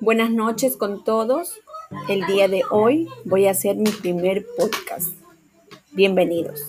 Buenas noches con todos. El día de hoy voy a hacer mi primer podcast. Bienvenidos.